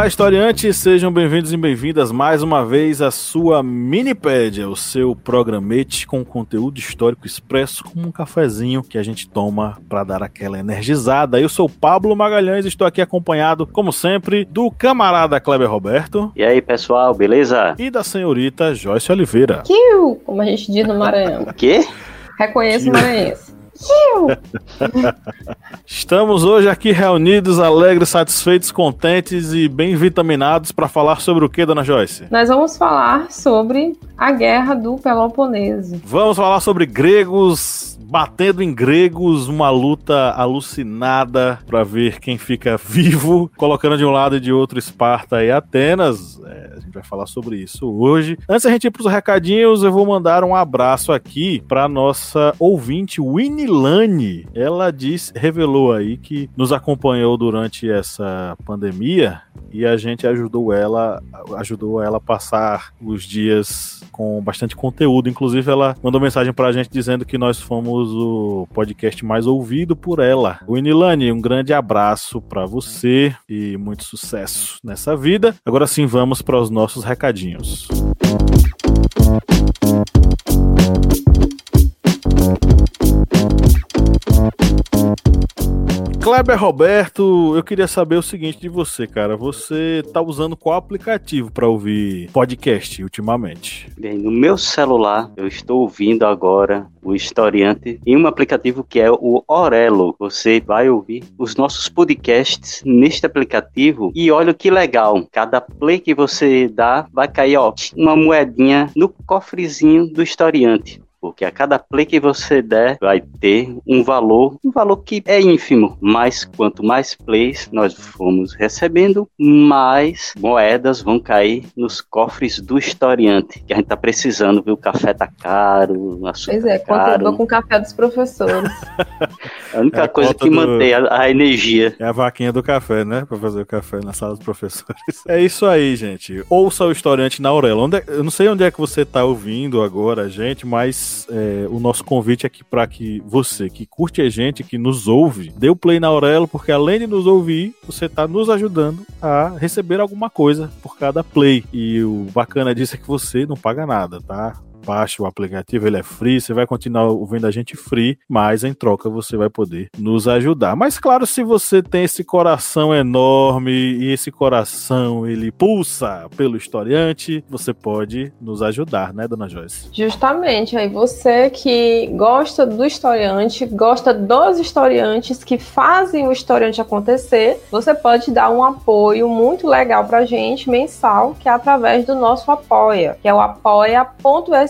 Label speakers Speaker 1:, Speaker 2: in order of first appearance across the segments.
Speaker 1: Olá, historiantes, sejam bem-vindos e bem-vindas mais uma vez à sua Minipédia, o seu programete com conteúdo histórico expresso como um cafezinho que a gente toma para dar aquela energizada. Eu sou Pablo Magalhães, estou aqui acompanhado, como sempre, do camarada Kleber Roberto.
Speaker 2: E aí, pessoal, beleza?
Speaker 1: E da senhorita Joyce Oliveira.
Speaker 3: Kiu, como a gente diz no Maranhão.
Speaker 2: O quê?
Speaker 3: Reconheço o maranhense.
Speaker 1: Estamos hoje aqui reunidos, alegres, satisfeitos, contentes e bem vitaminados para falar sobre o que, dona Joyce?
Speaker 3: Nós vamos falar sobre a guerra do Peloponeso.
Speaker 1: Vamos falar sobre gregos batendo em gregos, uma luta alucinada para ver quem fica vivo, colocando de um lado e de outro Esparta e Atenas. É, a gente vai falar sobre isso hoje. Antes da gente ir para os recadinhos, eu vou mandar um abraço aqui para nossa ouvinte Winilane. Ela diz, revelou aí que nos acompanhou durante essa pandemia e a gente ajudou ela, ajudou ela a passar os dias com bastante conteúdo. Inclusive, ela mandou mensagem para a gente dizendo que nós fomos o podcast mais ouvido por ela. Winilane, um grande abraço para você e muito sucesso nessa vida. Agora sim, vamos para os nossos recadinhos. Kleber Roberto, eu queria saber o seguinte de você, cara. Você tá usando qual aplicativo para ouvir podcast ultimamente?
Speaker 2: Bem, no meu celular eu estou ouvindo agora o Historiante em um aplicativo que é o Orelo. Você vai ouvir os nossos podcasts neste aplicativo e olha que legal. Cada play que você dá vai cair ó, uma moedinha no cofrezinho do Historiante porque a cada play que você der vai ter um valor, um valor que é ínfimo, mas quanto mais plays nós formos recebendo, mais moedas vão cair nos cofres do historiante, que a gente tá precisando, viu? O café tá caro, o açúcar
Speaker 3: Pois é,
Speaker 2: tá caro.
Speaker 3: com o café dos professores.
Speaker 2: A única
Speaker 1: É a
Speaker 2: coisa que
Speaker 1: do-
Speaker 2: mantém a, a energia.
Speaker 1: É a vaquinha do café, né? Pra fazer o café na sala dos professores. É isso aí, gente. Ouça o historiante na Aurela. Onde é- eu não sei onde é que você tá ouvindo agora, gente, mas é, o nosso convite aqui para que você que curte a gente, que nos ouve, dê o play na Aurelo, porque além de nos ouvir, você tá nos ajudando a receber alguma coisa por cada play. E o bacana disso é que você não paga nada, tá? Baixe o aplicativo, ele é free, você vai continuar ouvindo a gente free, mas em troca você vai poder nos ajudar. Mas claro, se você tem esse coração enorme e esse coração ele pulsa pelo historiante, você pode nos ajudar, né, dona Joyce?
Speaker 3: Justamente, aí você que gosta do historiante, gosta dos historiantes que fazem o historiante acontecer, você pode dar um apoio muito legal pra gente mensal, que é através do nosso apoia, que é o apoia.se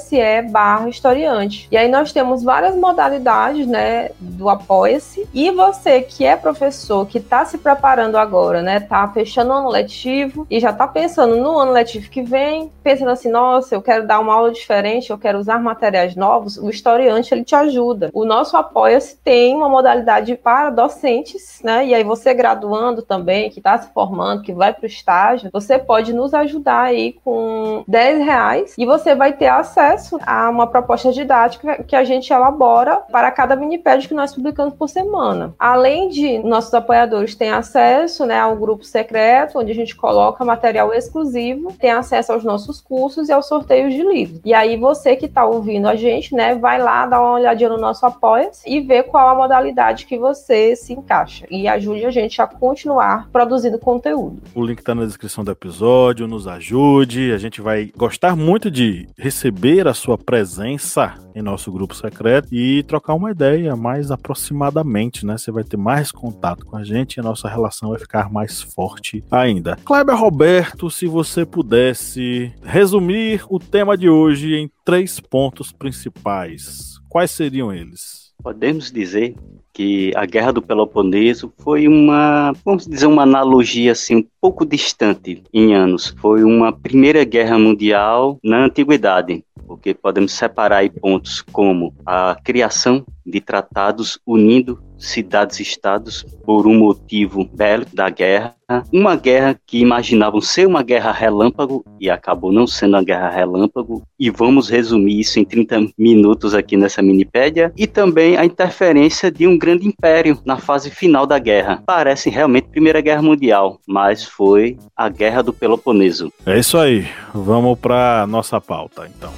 Speaker 3: barra historiante. E aí nós temos várias modalidades, né, do apoia-se. E você que é professor, que está se preparando agora, né, tá fechando o ano letivo e já tá pensando no ano letivo que vem, pensando assim, nossa, eu quero dar uma aula diferente, eu quero usar materiais novos, o historiante ele te ajuda. O nosso apoia-se tem uma modalidade para docentes, né? E aí você graduando também, que está se formando, que vai para o estágio, você pode nos ajudar aí com 10 reais e você vai ter acesso a uma proposta didática que a gente elabora para cada minipédio que nós publicamos por semana. Além de nossos apoiadores terem acesso né, ao grupo secreto, onde a gente coloca material exclusivo, tem acesso aos nossos cursos e aos sorteios de livros. E aí você que está ouvindo a gente, né, vai lá dar uma olhadinha no nosso apoia e ver qual a modalidade que você se encaixa e ajude a gente a continuar produzindo conteúdo.
Speaker 1: O link tá na descrição do episódio, nos ajude. A gente vai gostar muito de receber a sua presença em nosso grupo secreto e trocar uma ideia mais aproximadamente, né? Você vai ter mais contato com a gente e a nossa relação vai ficar mais forte ainda. Kleber Roberto, se você pudesse resumir o tema de hoje em três pontos principais. Quais seriam eles?
Speaker 2: Podemos dizer que a Guerra do Peloponeso foi uma, vamos dizer, uma analogia assim um pouco distante em anos. Foi uma primeira guerra mundial na antiguidade, porque podemos separar pontos como a criação de tratados unindo cidades-estados por um motivo bélico da guerra, uma guerra que imaginavam ser uma guerra relâmpago e acabou não sendo uma guerra relâmpago, e vamos resumir isso em 30 minutos aqui nessa minipédia, e também a interferência de um grande império na fase final da guerra. Parece realmente Primeira Guerra Mundial, mas foi a Guerra do Peloponeso.
Speaker 1: É isso aí. Vamos para nossa pauta, então.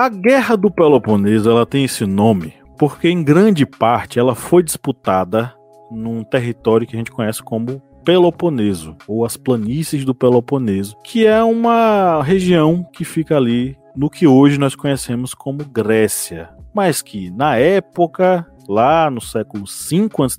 Speaker 1: A Guerra do Peloponeso ela tem esse nome porque em grande parte ela foi disputada num território que a gente conhece como Peloponeso, ou as planícies do Peloponeso, que é uma região que fica ali no que hoje nós conhecemos como Grécia, mas que na época lá no século V a.C.,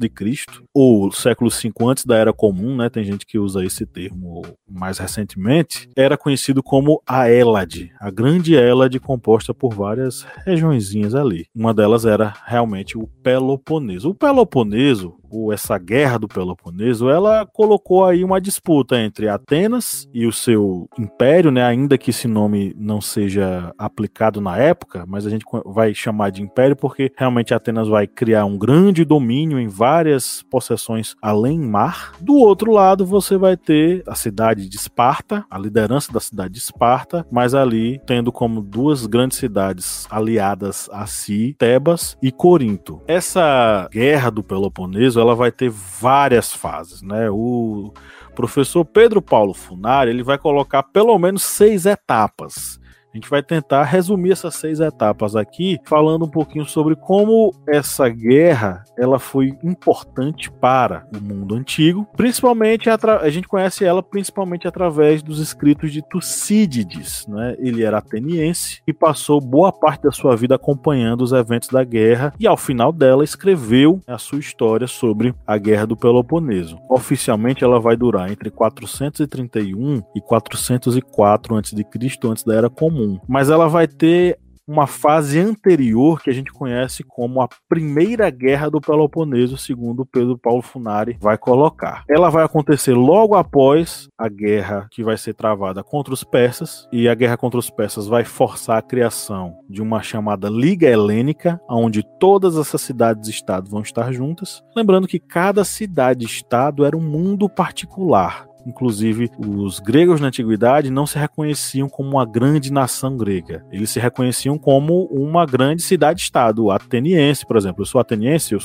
Speaker 1: ou século V antes da Era Comum, né? Tem gente que usa esse termo mais recentemente, era conhecido como a Hélade, a grande Hélade composta por várias regiõezinhas ali. Uma delas era realmente o Peloponeso. O Peloponeso, ou essa guerra do Peloponeso, ela colocou aí uma disputa entre Atenas e o seu império, né, ainda que esse nome não seja aplicado na época, mas a gente vai chamar de império porque realmente Atenas vai criar um grande domínio em várias possessões além mar. Do outro lado, você vai ter a cidade de Esparta, a liderança da cidade de Esparta, mas ali tendo como duas grandes cidades aliadas a si, Tebas e Corinto. Essa guerra do Peloponeso ela vai ter várias fases, né? O professor Pedro Paulo Funari ele vai colocar pelo menos seis etapas. A gente vai tentar resumir essas seis etapas aqui, falando um pouquinho sobre como essa guerra ela foi importante para o mundo antigo, principalmente a gente conhece ela principalmente através dos escritos de Tucídides, né? Ele era ateniense e passou boa parte da sua vida acompanhando os eventos da guerra e ao final dela escreveu a sua história sobre a guerra do Peloponeso. Oficialmente ela vai durar entre 431 e 404 a.C., antes da era comum comum, mas ela vai ter uma fase anterior que a gente conhece como a Primeira Guerra do Peloponeso, segundo Pedro Paulo Funari vai colocar. Ela vai acontecer logo após a guerra que vai ser travada contra os persas, e a guerra contra os persas vai forçar a criação de uma chamada Liga Helênica, onde todas essas cidades-estado vão estar juntas. Lembrando que cada cidade-estado era um mundo particular. Inclusive, os gregos na antiguidade não se reconheciam como uma grande nação grega. Eles se reconheciam como uma grande cidade-estado. Ateniense, por exemplo. Eu sou ateniense, eu,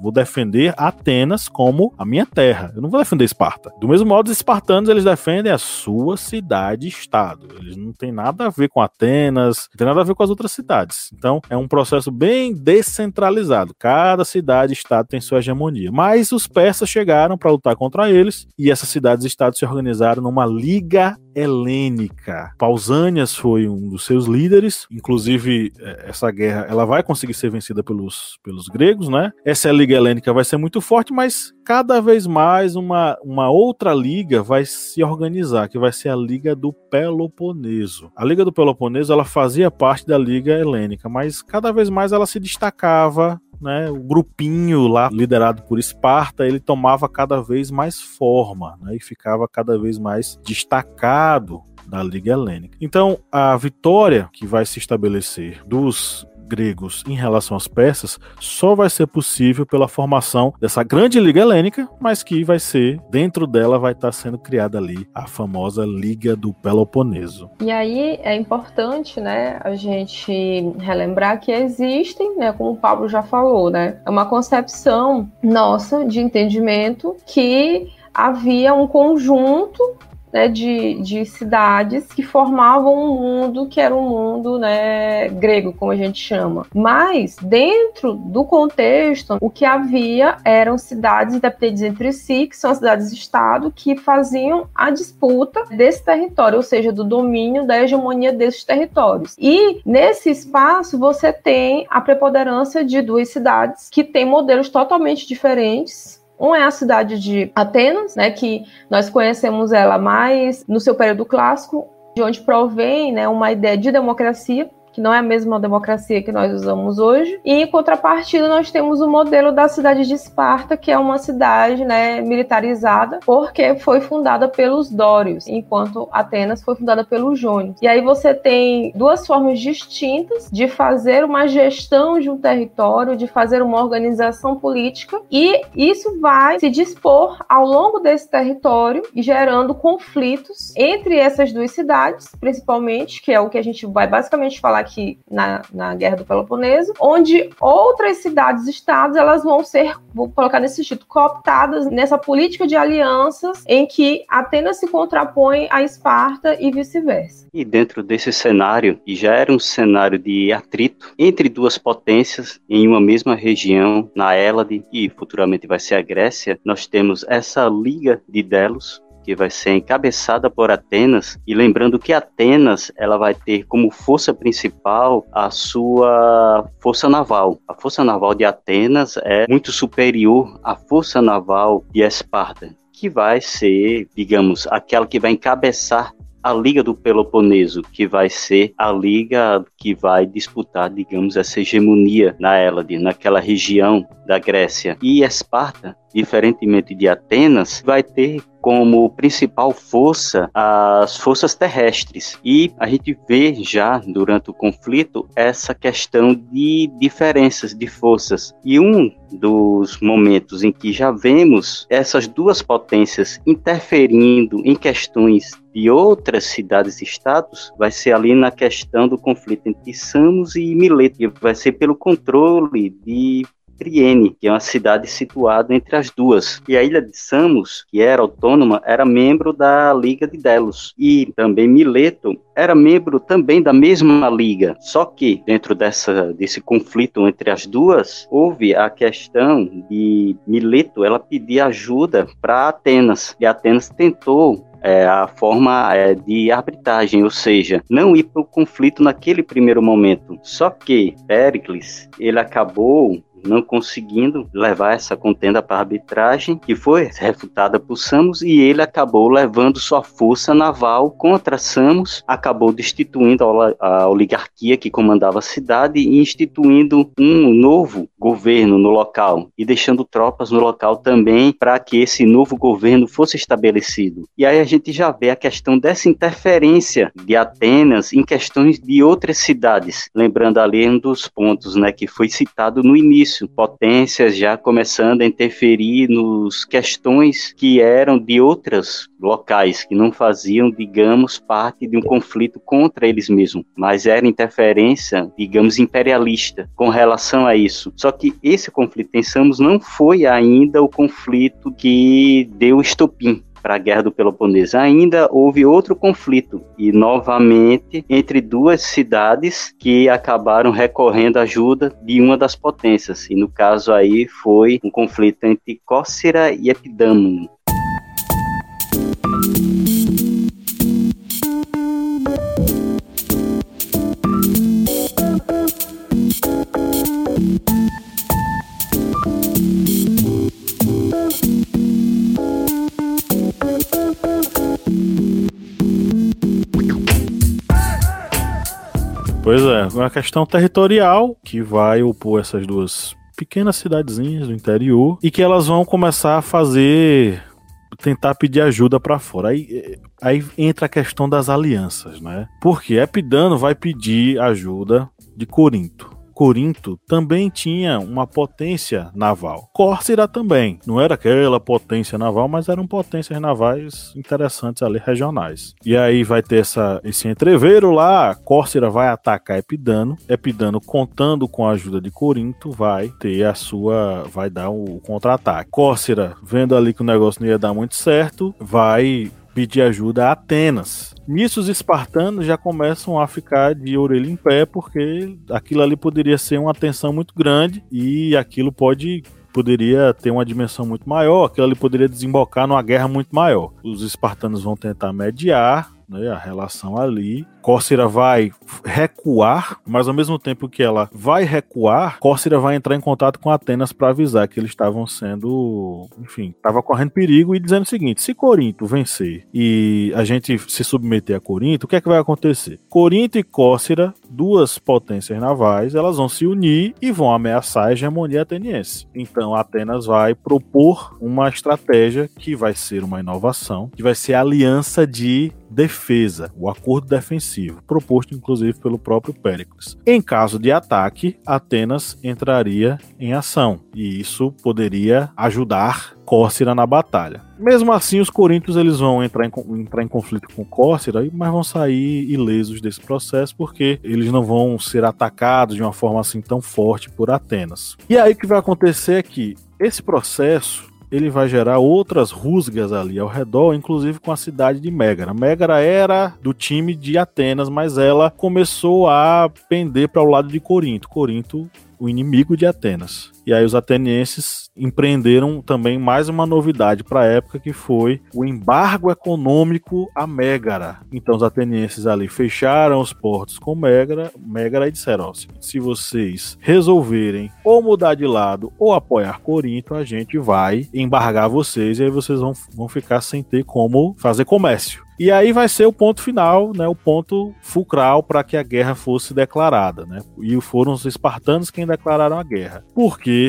Speaker 1: vou defender Atenas como a minha terra. Eu não vou defender Esparta. Do mesmo modo, os espartanos eles defendem a sua cidade-estado. Eles não têm nada a ver com Atenas, não tem nada a ver com as outras cidades. Então, é um processo bem descentralizado. Cada cidade-estado tem sua hegemonia. Mas os persas chegaram para lutar contra eles e essas cidades-estados estados se organizaram numa liga helênica. Pausanias foi um dos seus líderes, inclusive é, essa guerra ela vai conseguir ser vencida pelos, pelos gregos, né? Essa liga helênica vai ser muito forte, mas cada vez mais uma, uma outra liga vai se organizar, que vai ser a Liga do Peloponeso. A Liga do Peloponeso ela fazia parte da Liga Helênica, mas cada vez mais ela se destacava né, o grupinho lá liderado por Esparta, ele tomava cada vez mais forma, né, e ficava cada vez mais destacado da Liga Helênica. Então, a vitória que vai se estabelecer dos gregos em relação aos persas só vai ser possível pela formação dessa grande liga helênica, mas que vai ser, dentro dela vai estar sendo criada ali a famosa Liga do Peloponeso.
Speaker 3: E aí é importante, né, a gente relembrar que existem, né, como o Pablo já falou, né, é uma concepção nossa de entendimento que havia um conjunto né, de, de cidades que formavam um mundo que era um mundo né, grego, como a gente chama. Mas, dentro do contexto, o que havia eram cidades independentes entre si, que são as cidades-estado, que faziam a disputa desse território, ou seja, do domínio, da hegemonia desses territórios. E, nesse espaço, você tem a preponderância de duas cidades que têm modelos totalmente diferentes, um é a cidade de Atenas, né, que nós conhecemos ela mais no seu período clássico, de onde provém né, uma ideia de democracia, que não é a mesma democracia que nós usamos hoje. E em contrapartida, nós temos o modelo da cidade de Esparta, que é uma cidade né, militarizada, porque foi fundada pelos Dórios, enquanto Atenas foi fundada pelos Jônios. E aí você tem duas formas distintas de fazer uma gestão de um território, de fazer uma organização política, e isso vai se dispor ao longo desse território gerando conflitos entre essas duas cidades, principalmente, que é o que a gente vai basicamente falar aqui na, na Guerra do Peloponeso, onde outras cidades-estados elas vão ser, vou colocar nesse título, cooptadas nessa política de alianças em que Atenas se contrapõe a Esparta e vice-versa.
Speaker 2: E dentro desse cenário, que já era um cenário de atrito entre duas potências em uma mesma região, na Hélade, e futuramente vai ser a Grécia, nós temos essa Liga de Delos, que vai ser encabeçada por Atenas, e lembrando que Atenas ela vai ter como força principal a sua força naval. A força naval de Atenas é muito superior à força naval de Esparta, que vai ser, digamos, aquela que vai encabeçar a Liga do Peloponeso, que vai ser a liga que vai disputar, digamos, essa hegemonia na Hélade, naquela região da Grécia. E Esparta, diferentemente de Atenas, vai ter como principal força as forças terrestres. E a gente vê já durante o conflito essa questão de diferenças de forças. E um dos momentos em que já vemos essas duas potências interferindo em questões de outras cidades e estados vai ser ali na questão do conflito entre Samos e Mileto, que vai ser pelo controle de Triene, que é uma cidade situada entre as duas. E a ilha de Samos, que era autônoma, era membro da Liga de Delos. E também Mileto era membro também da mesma liga. Só que dentro dessa, desse conflito entre as duas, houve a questão de Mileto ela pedir ajuda para Atenas. E Atenas tentou é, a forma é, de arbitragem, ou seja, não ir para o conflito naquele primeiro momento. Só que Pericles ele acabou não conseguindo levar essa contenda para arbitragem, que foi refutada por Samos, e ele acabou levando sua força naval contra Samos, acabou destituindo a oligarquia que comandava a cidade e instituindo um novo governo no local e deixando tropas no local também para que esse novo governo fosse estabelecido. E aí a gente já vê a questão dessa interferência de Atenas em questões de outras cidades, lembrando ali um dos pontos, né, que foi citado no início início, potências já começando a interferir nos questões que eram de outros locais, que não faziam, digamos, parte de um conflito contra eles mesmos, mas era interferência, digamos, imperialista com relação a isso. Só que esse conflito, pensamos, não foi ainda o conflito que deu estopim para a Guerra do Peloponeso. Ainda houve outro conflito, e novamente entre duas cidades que acabaram recorrendo à ajuda de uma das potências. E no caso aí foi um conflito entre Cócera e Epidâmon.
Speaker 1: Pois é, uma questão territorial que vai opor essas duas pequenas cidadezinhas do interior e que elas vão começar a fazer tentar pedir ajuda para fora. Aí, aí entra a questão das alianças, né? Porque Epidano vai pedir ajuda de Corinto. Corinto também tinha uma potência naval. Córcera também. Não era aquela potência naval, mas eram potências navais interessantes ali, regionais. E aí vai ter essa, esse entreveiro lá. Córcera vai atacar Epidano. Epidano, contando com a ajuda de Corinto, vai ter a sua. vai dar o contra-ataque. Córcera, vendo ali que o negócio não ia dar muito certo, vai pedir ajuda a Atenas. Nisso, os espartanos já começam a ficar de orelha em pé, porque aquilo ali poderia ser uma tensão muito grande e aquilo pode poderia ter uma dimensão muito maior, aquilo ali poderia desembocar numa guerra muito maior. Os espartanos vão tentar mediar, né, a relação ali. Córsira vai recuar, mas ao mesmo tempo que ela vai recuar, Córsira vai entrar em contato com Atenas para avisar que eles estavam sendo, enfim, estava correndo perigo e dizendo o seguinte: se Corinto vencer e a gente se submeter a Corinto, o que é que vai acontecer? Corinto e Córsira, duas potências navais, elas vão se unir e vão ameaçar a hegemonia ateniense. Então Atenas vai propor uma estratégia que vai ser uma inovação, que vai ser a aliança de defesa, o acordo defensivo, proposto inclusive pelo próprio Péricles. Em caso de ataque, Atenas entraria em ação, e isso poderia ajudar Córsira na batalha. Mesmo assim, os coríntios eles vão entrar em, entrar em conflito com Córsira, mas vão sair ilesos desse processo porque eles não vão ser atacados de uma forma assim tão forte por Atenas. E aí o que vai acontecer é que esse processo ele vai gerar outras rusgas ali ao redor, inclusive com a cidade de Megara. Megara era do time de Atenas, mas ela começou a pender para o lado de Corinto. Corinto o inimigo de Atenas. E aí os atenienses empreenderam também mais uma novidade para a época que foi o embargo econômico a Mégara. Então os atenienses ali fecharam os portos com Mégara, Mégara e disseram: ó, se vocês resolverem ou mudar de lado ou apoiar Corinto, a gente vai embargar vocês e aí vocês vão, vão ficar sem ter como fazer comércio. E aí vai ser o ponto final, né, o ponto fulcral para que a guerra fosse declarada, né? E foram os espartanos quem declararam a guerra.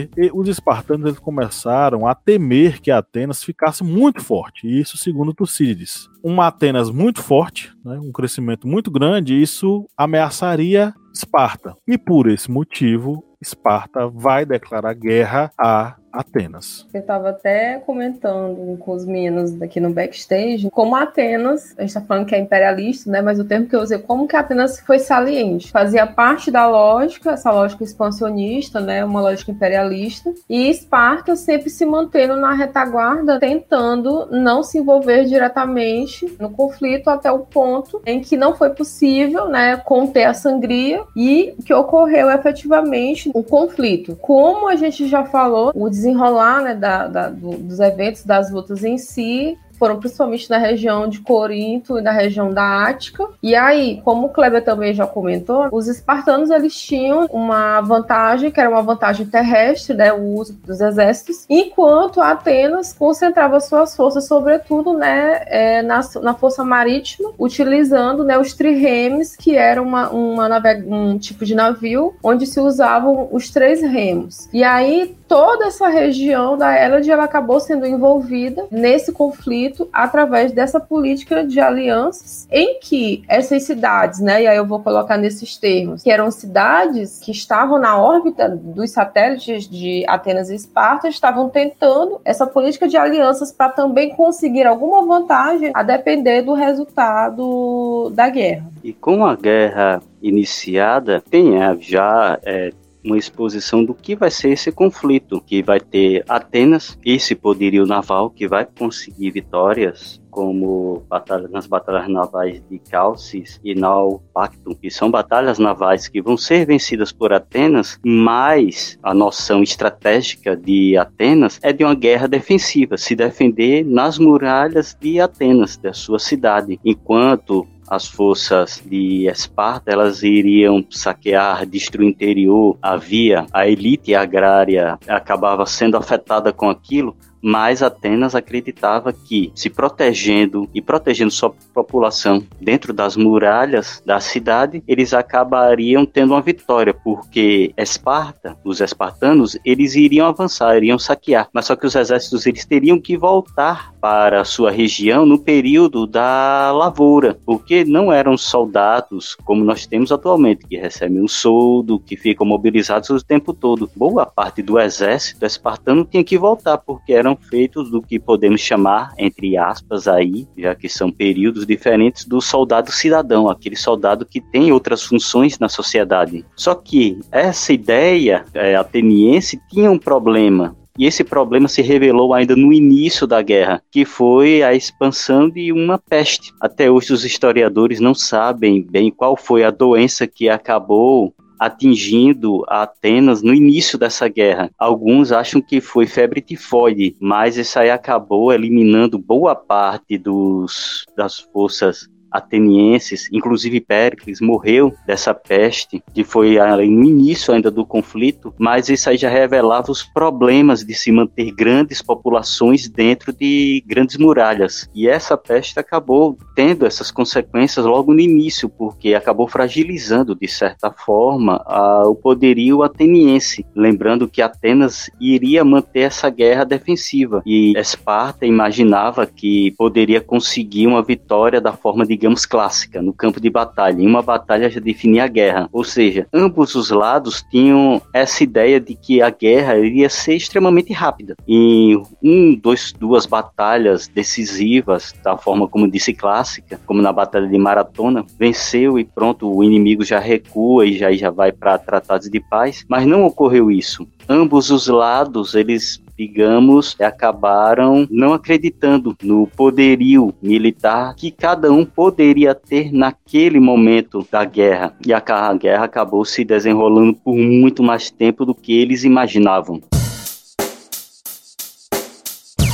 Speaker 1: Porque os espartanos eles começaram a temer que Atenas ficasse muito forte, e isso segundo Tucídides. Uma Atenas muito forte, né, um crescimento muito grande, isso ameaçaria Esparta. E por esse motivo, Esparta vai declarar guerra a Atenas.
Speaker 3: Eu estava até comentando com os meninos aqui no backstage como Atenas, a gente está falando que é imperialista, né? Mas o termo que eu usei, como que Atenas foi saliente. Fazia parte da lógica, essa lógica expansionista, né? Uma lógica imperialista. E Esparta sempre se mantendo na retaguarda, tentando não se envolver diretamente no conflito até o ponto em que não foi possível, né? Conter a sangria e que ocorreu efetivamente o conflito. Como a gente já falou, o desenrolar né, da, da, do, dos eventos, das lutas em si, foram principalmente na região de Corinto e na região da Ática. E aí, como o Kleber também já comentou, os espartanos eles tinham uma vantagem, que era uma vantagem terrestre, né, o uso dos exércitos, enquanto Atenas concentrava suas forças, sobretudo, né, é, na, na força marítima, utilizando né, os triremes, que era uma, uma um tipo de navio onde se usavam os três remos. E aí toda essa região da Hélade ela acabou sendo envolvida nesse conflito através dessa política de alianças em que essas cidades, né, e aí eu vou colocar nesses termos, que eram cidades que estavam na órbita dos satélites de Atenas e Esparta, estavam tentando essa política de alianças para também conseguir alguma vantagem a depender do resultado da guerra.
Speaker 2: E com a guerra iniciada, tem já é, uma exposição do que vai ser esse conflito, que vai ter Atenas, esse poderio naval que vai conseguir vitórias como batalha, nas batalhas navais de Calcis e Naupactum, que são batalhas navais que vão ser vencidas por Atenas, mas a noção estratégica de Atenas é de uma guerra defensiva, se defender nas muralhas de Atenas, da sua cidade, enquanto as forças de Esparta elas iriam saquear, destruir o interior, havia a elite agrária acabava sendo afetada com aquilo, mas Atenas acreditava que, se protegendo e protegendo sua população dentro das muralhas da cidade, eles acabariam tendo uma vitória, porque Esparta, os espartanos, eles iriam avançar, iriam saquear, mas só que os exércitos eles teriam que voltar para a sua região no período da lavoura, porque não eram soldados como nós temos atualmente, que recebem um soldo, que ficam mobilizados o tempo todo. Boa parte do exército espartano tinha que voltar, porque eram feitos do que podemos chamar, entre aspas, aí, já que são períodos diferentes do soldado cidadão, aquele soldado que tem outras funções na sociedade. Só que essa ideia é, ateniense tinha um problema E esse problema se revelou ainda no início da guerra, que foi a expansão de uma peste. Até hoje os historiadores não sabem bem qual foi a doença que acabou atingindo Atenas no início dessa guerra. Alguns acham que foi febre tifoide, mas isso aí acabou eliminando boa parte dos, das forças atenienses, inclusive Péricles morreu dessa peste, que foi no início ainda do conflito, mas isso aí já revelava os problemas de se manter grandes populações dentro de grandes muralhas. E essa peste acabou tendo essas consequências logo no início, porque acabou fragilizando, de certa forma, a, o poderio ateniense. Lembrando que Atenas iria manter essa guerra defensiva e Esparta imaginava que poderia conseguir uma vitória da forma de digamos, clássica, no campo de batalha. Em uma batalha já definia a guerra. Ou seja, ambos os lados tinham essa ideia de que a guerra iria ser extremamente rápida. Em um, dois, duas batalhas decisivas, da forma como disse clássica, como na batalha de Maratona, venceu e pronto, o inimigo já recua e já, já vai para tratados de paz. Mas não ocorreu isso ambos os lados eles digamos, acabaram não acreditando no poderio militar que cada um poderia ter naquele momento da guerra. E a guerra acabou se desenrolando por muito mais tempo do que eles imaginavam.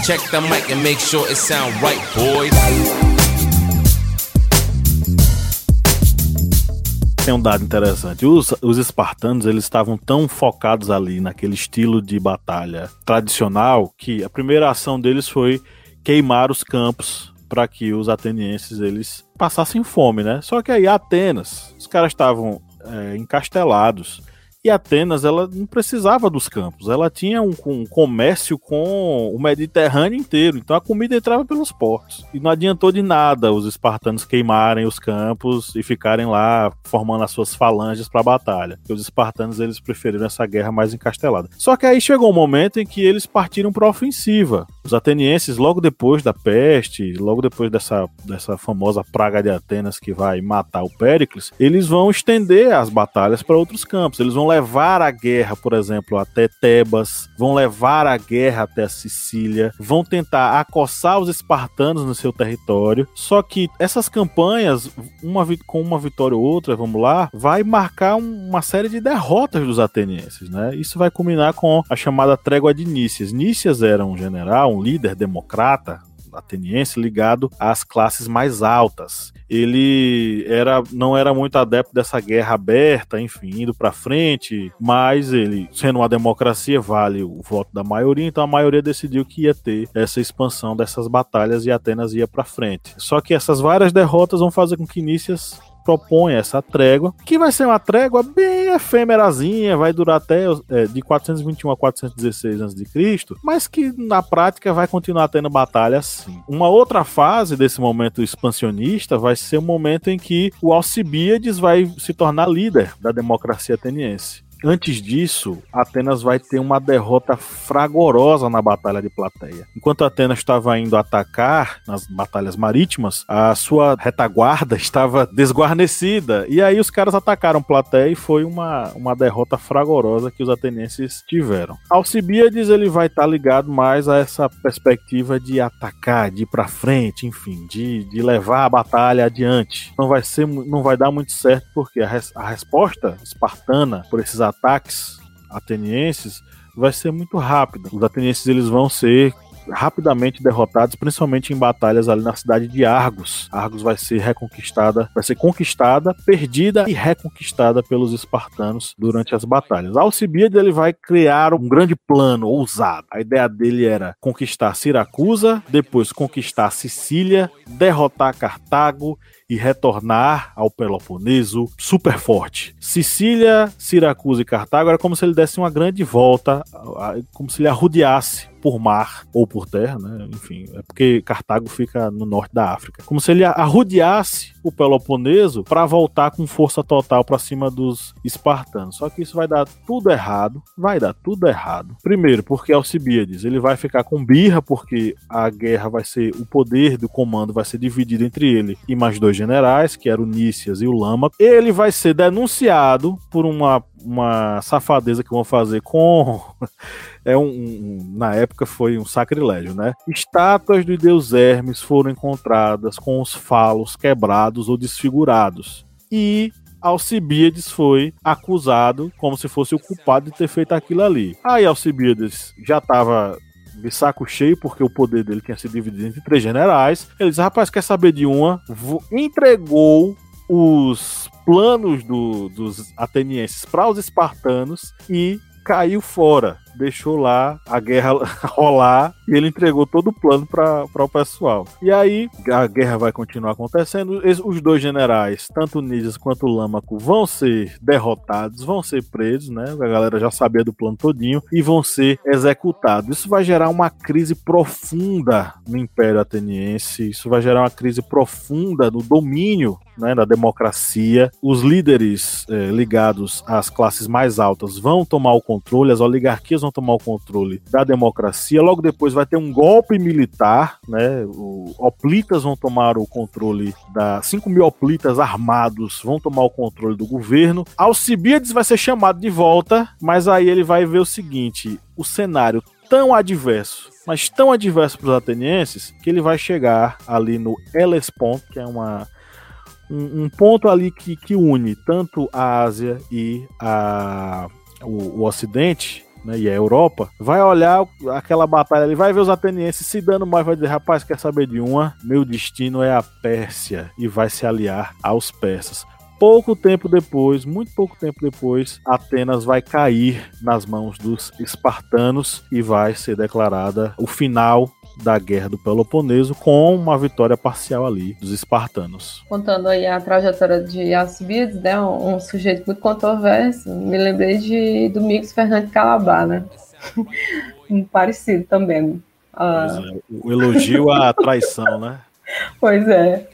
Speaker 2: Check the mic and make sure it sound right, boys.
Speaker 1: Tem um dado interessante. Os, os espartanos, eles estavam tão focados ali naquele estilo de batalha tradicional que a primeira ação deles foi queimar os campos para que os atenienses eles passassem fome, né? Só que aí Atenas, os caras estavam é, encastelados e Atenas, ela não precisava dos campos, ela tinha um, um, comércio com o Mediterrâneo inteiro, então a comida entrava pelos portos. E não adiantou de nada os espartanos queimarem os campos e ficarem lá formando as suas falanges para a batalha. Porque os espartanos eles preferiram essa guerra mais encastelada. Só que aí chegou um momento em que eles partiram para ofensiva. Os atenienses, logo depois da peste, logo depois dessa, dessa famosa praga de Atenas que vai matar o Péricles, eles vão estender as batalhas para outros campos. Eles vão levar a guerra, por exemplo, até Tebas, vão levar a guerra até a Sicília, vão tentar acossar os espartanos no seu território. Só que essas campanhas, uma com uma vitória ou outra, vamos lá, vai marcar uma série de derrotas dos atenienses, né? Isso vai culminar com a chamada trégua de Nícias. Nícias era um general, um líder democrata, ateniense ligado às classes mais altas. Ele era não era muito adepto dessa guerra aberta, enfim, indo para frente, mas ele, sendo uma democracia, vale o voto da maioria, então a maioria decidiu que ia ter essa expansão dessas batalhas e Atenas ia para frente. Só que essas várias derrotas vão fazer com que Nícias propõe essa trégua, que vai ser uma trégua bem efêmerazinha, vai durar até é, de 421 a 416 a.C., mas que na prática vai continuar tendo batalha assim. Uma outra fase desse momento expansionista vai ser o momento em que o Alcibíades vai se tornar líder da democracia ateniense. Antes disso, Atenas vai ter uma derrota fragorosa na Batalha de Plateia. Enquanto Atenas estava indo atacar nas batalhas marítimas, a sua retaguarda estava desguarnecida. E aí os caras atacaram Plateia e foi uma, uma derrota fragorosa que os atenienses tiveram. Alcibíades ele vai estar tá ligado mais a essa perspectiva de atacar, de ir para frente, enfim, de, de levar a batalha adiante. Não vai ser, não vai dar muito certo porque a, res, a resposta espartana por esses ataques atenienses vai ser muito rápida. Os atenienses eles vão ser rapidamente derrotados, principalmente em batalhas ali na cidade de Argos. Argos vai ser reconquistada, vai ser conquistada, perdida e reconquistada pelos espartanos durante as batalhas. Alcibiades ele vai criar um grande plano ousado. A ideia dele era conquistar Siracusa, depois conquistar Sicília, derrotar Cartago e retornar ao Peloponeso super forte. Sicília, Siracusa e Cartago era como se ele desse uma grande volta, como se ele arrodeasse por mar ou por terra, né? Enfim, é porque Cartago fica no norte da África. Como se ele arrodeasse o Peloponeso para voltar com força total para cima dos espartanos. Só que isso vai dar tudo errado, vai dar tudo errado. Primeiro, porque Alcibiades, ele vai ficar com birra porque a guerra vai ser o poder do comando vai ser dividido entre ele e mais dois generais, que eram o Nícias e o Lama. Ele vai ser denunciado por uma, uma safadeza que vão fazer com. é um, um, na época foi um sacrilégio, né? Estátuas do deus Hermes foram encontradas com os falos quebrados ou desfigurados. E Alcibiades foi acusado como se fosse o culpado de ter feito aquilo ali. Aí Alcibiades já estava de saco cheio, porque o poder dele tinha sido dividido entre três generais. Ele disse: rapaz, quer saber de uma? Entregou os planos do, dos atenienses para os espartanos e caiu fora deixou lá a guerra rolar e ele entregou todo o plano para o pessoal. E aí a guerra vai continuar acontecendo. Os dois generais, tanto Nízias quanto Lâmaco, vão ser derrotados, vão ser presos, né? A galera já sabia do plano todinho e vão ser executados. Isso vai gerar uma crise profunda no Império Ateniense. Isso vai gerar uma crise profunda no domínio né, da democracia. Os líderes eh, ligados às classes mais altas vão tomar o controle, as oligarquias vão tomar o controle da democracia. Logo depois vai ter um golpe militar, né? O Oplitas vão tomar o controle da 5 mil Oplitas armados vão tomar o controle do governo. Alcibiades vai ser chamado de volta, mas aí ele vai ver o seguinte: o cenário tão adverso, mas tão adverso para os atenienses, que ele vai chegar ali no Hellespont, que é uma um, um, ponto ali que, que une tanto a Ásia e a, o, o Ocidente, né, e a Europa, vai olhar aquela batalha ali, vai ver os atenienses se dando mais, vai dizer, rapaz, quer saber de uma? Meu destino é a Pérsia, e vai se aliar aos persas. Pouco tempo depois, muito pouco tempo depois, Atenas vai cair nas mãos dos espartanos e vai ser declarada o final da Guerra do Peloponeso com uma vitória parcial ali dos espartanos.
Speaker 3: Contando aí a trajetória de Alcibiades, né, um, um sujeito muito controverso, me lembrei de Domingos Fernandes Calabar, né? um parecido também.
Speaker 1: Ah. É, o elogio à traição, né?
Speaker 3: Pois é.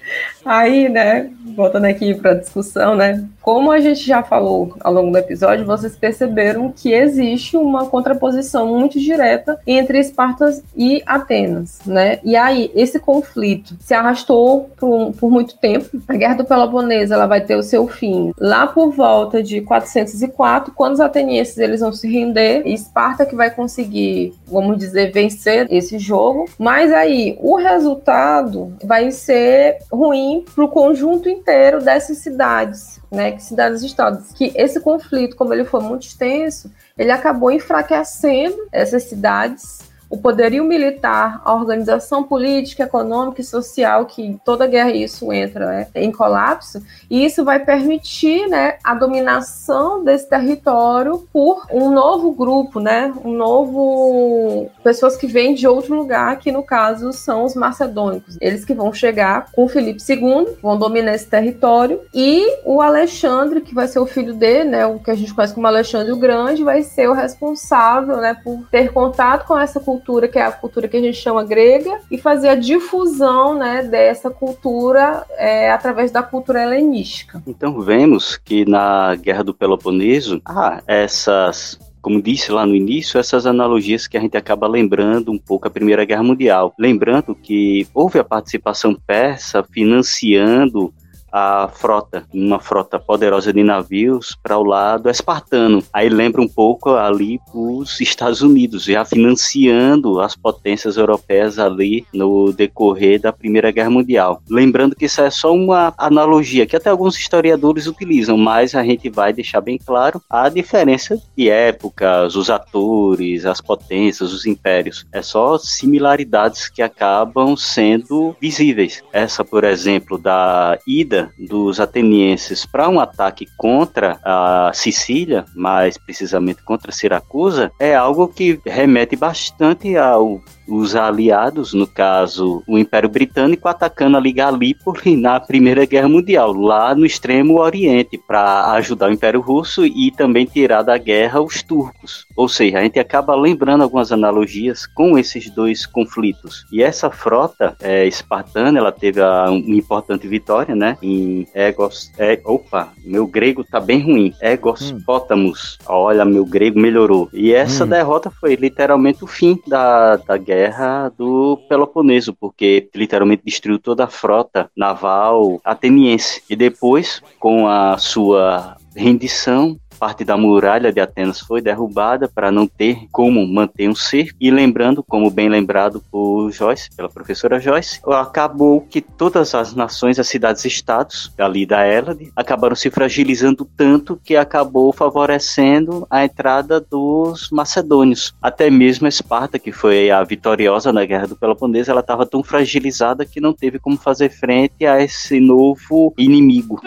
Speaker 3: Aí, né, voltando aqui para a discussão, né, como a gente já falou ao longo do episódio, vocês perceberam que existe uma contraposição muito direta entre Esparta e Atenas, né? E aí, esse conflito se arrastou por, por muito tempo. A Guerra do Peloponeso ela vai ter o seu fim lá por volta de 404, quando os atenienses eles vão se render, e Esparta que vai conseguir, vamos dizer, vencer esse jogo. Mas aí, o resultado vai ser ruim para o conjunto inteiro dessas cidades, né, que cidades-estados, que esse conflito, como ele foi muito extenso, ele acabou enfraquecendo essas cidades o poderio militar, a organização política, econômica e social, que toda guerra isso entra né, em colapso, e isso vai permitir né, a dominação desse território por um novo grupo, né, um novo pessoas que vêm de outro lugar, que no caso são os macedônicos. Eles que vão chegar com Felipe II, vão dominar esse território, e o Alexandre, que vai ser o filho dele, né, o que a gente conhece como Alexandre o Grande, vai ser o responsável né, por ter contato com essa cultura cultura, que é a cultura que a gente chama grega, e fazer a difusão né, dessa cultura é, através da cultura helenística.
Speaker 2: Então vemos que na Guerra do Peloponeso, ah, essas como disse lá no início, essas analogias que a gente acaba lembrando um pouco a Primeira Guerra Mundial. Lembrando que houve a participação persa financiando a frota, uma frota poderosa de navios para o lado espartano. Aí lembra um pouco ali os Estados Unidos, já financiando as potências europeias ali no decorrer da Primeira Guerra Mundial. Lembrando que isso é só uma analogia que até alguns historiadores utilizam, mas a gente vai deixar bem claro a diferença de épocas, os atores, as potências, os impérios. É só similaridades que acabam sendo visíveis. Essa, por exemplo, da ida dos atenienses para um ataque contra a Sicília, mais precisamente contra Siracusa, é algo que remete bastante ao os aliados, no caso o Império Britânico, atacando ali Galípoli na Primeira Guerra Mundial, lá no extremo Oriente, para ajudar o Império Russo e também tirar da guerra os turcos. Ou seja, a gente acaba lembrando algumas analogias com esses dois conflitos. E essa frota é, espartana, ela teve uma importante vitória, né, em Egos... É, opa, meu grego tá bem ruim. Egospotamus. Hum. Olha, meu grego melhorou. E essa hum. derrota foi literalmente o fim da, da guerra guerra do Peloponeso, porque literalmente destruiu toda a frota naval ateniense. E depois, com a sua rendição, parte da muralha de Atenas foi derrubada para não ter como manter um cerco. E lembrando, como bem lembrado por Joyce, pela professora Joyce, acabou que todas as nações, as cidades-estados ali da Hélade acabaram se fragilizando tanto que acabou favorecendo a entrada dos macedônios. Até mesmo Esparta, que foi a vitoriosa na Guerra do Peloponeso, ela estava tão fragilizada que não teve como fazer frente a esse novo inimigo.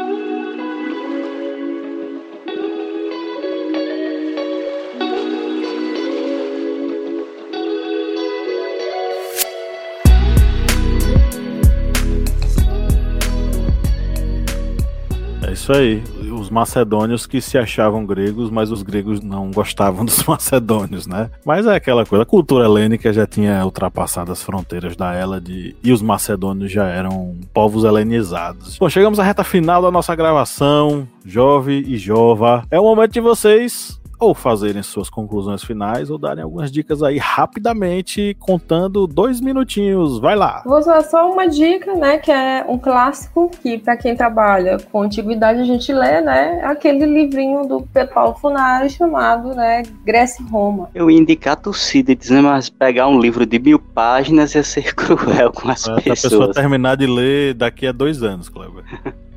Speaker 1: Isso aí. Os macedônios que se achavam gregos, mas os gregos não gostavam dos macedônios, né? Mas é aquela coisa, a cultura helênica já tinha ultrapassado as fronteiras da Hélade e os macedônios já eram povos helenizados. Bom, chegamos à reta final da nossa gravação. Jove e Jova. É o momento de vocês ou fazerem suas conclusões finais ou darem algumas dicas aí rapidamente, contando dois minutinhos. Vai lá.
Speaker 3: Vou usar só uma dica, né, que é um clássico que para quem trabalha com antiguidade a gente lê, né, aquele livrinho do Pedro Paulo Funari chamado, né, Grécia e Roma.
Speaker 2: Eu ia indicar a torcida, dizendo, mas pegar um livro de mil páginas ia ser cruel com as
Speaker 1: é,
Speaker 2: pessoas.
Speaker 1: A pessoa terminar de ler daqui a dois anos, Cleber.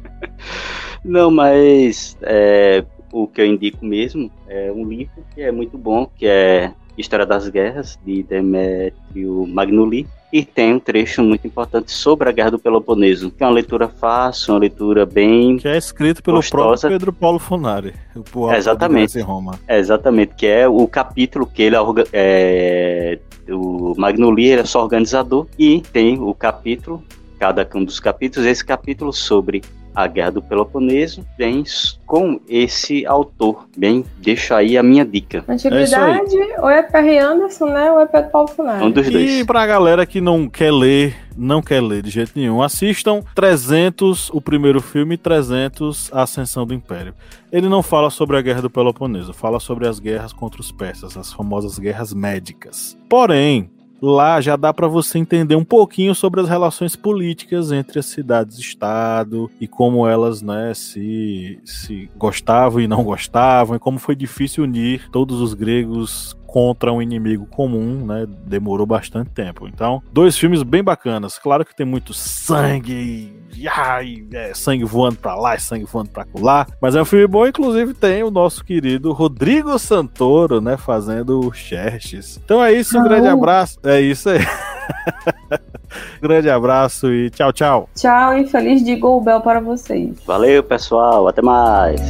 Speaker 2: Não, mas é, o que eu indico mesmo é um livro que é muito bom, que é História das Guerras, de Demetrio Magnoli, e tem um trecho muito importante sobre a Guerra do Peloponeso, que é uma leitura fácil, uma leitura bem.
Speaker 1: Que é escrito pelo
Speaker 2: gostosa.
Speaker 1: próprio Pedro Paulo Funari, o
Speaker 2: exatamente.
Speaker 1: em Roma.
Speaker 2: Exatamente, que é o capítulo que ele é, o Magnoli ele é só organizador e tem o capítulo, cada um dos capítulos, esse capítulo sobre a Guerra do Peloponeso, vem com esse autor. Bem, deixo aí a minha dica.
Speaker 3: Antiguidade, é ou é Perry Anderson, né? Ou é Pedro Paulo Funari.
Speaker 2: Um dos dois.
Speaker 1: E pra galera que não quer ler, não quer ler de jeito nenhum, assistam 300, o primeiro filme, 300, A Ascensão do Império. Ele não fala sobre a Guerra do Peloponeso, fala sobre as guerras contra os persas, as famosas guerras médicas. Porém, lá já dá para você entender um pouquinho sobre as relações políticas entre as cidades-estado e como elas, né, se, se gostavam e não gostavam, e como foi difícil unir todos os gregos contra um inimigo comum, né? Demorou bastante tempo. Então, dois filmes bem bacanas. Claro que tem muito sangue e, ai, é, sangue voando pra lá e sangue voando pra lá. Mas é um filme bom, inclusive tem o nosso querido Rodrigo Santoro, né? Fazendo o Xerxes. Então é isso, um grande abraço. É isso aí. grande abraço e tchau, tchau.
Speaker 3: Tchau e feliz de Gol Bell para vocês.
Speaker 2: Valeu, pessoal. Até mais.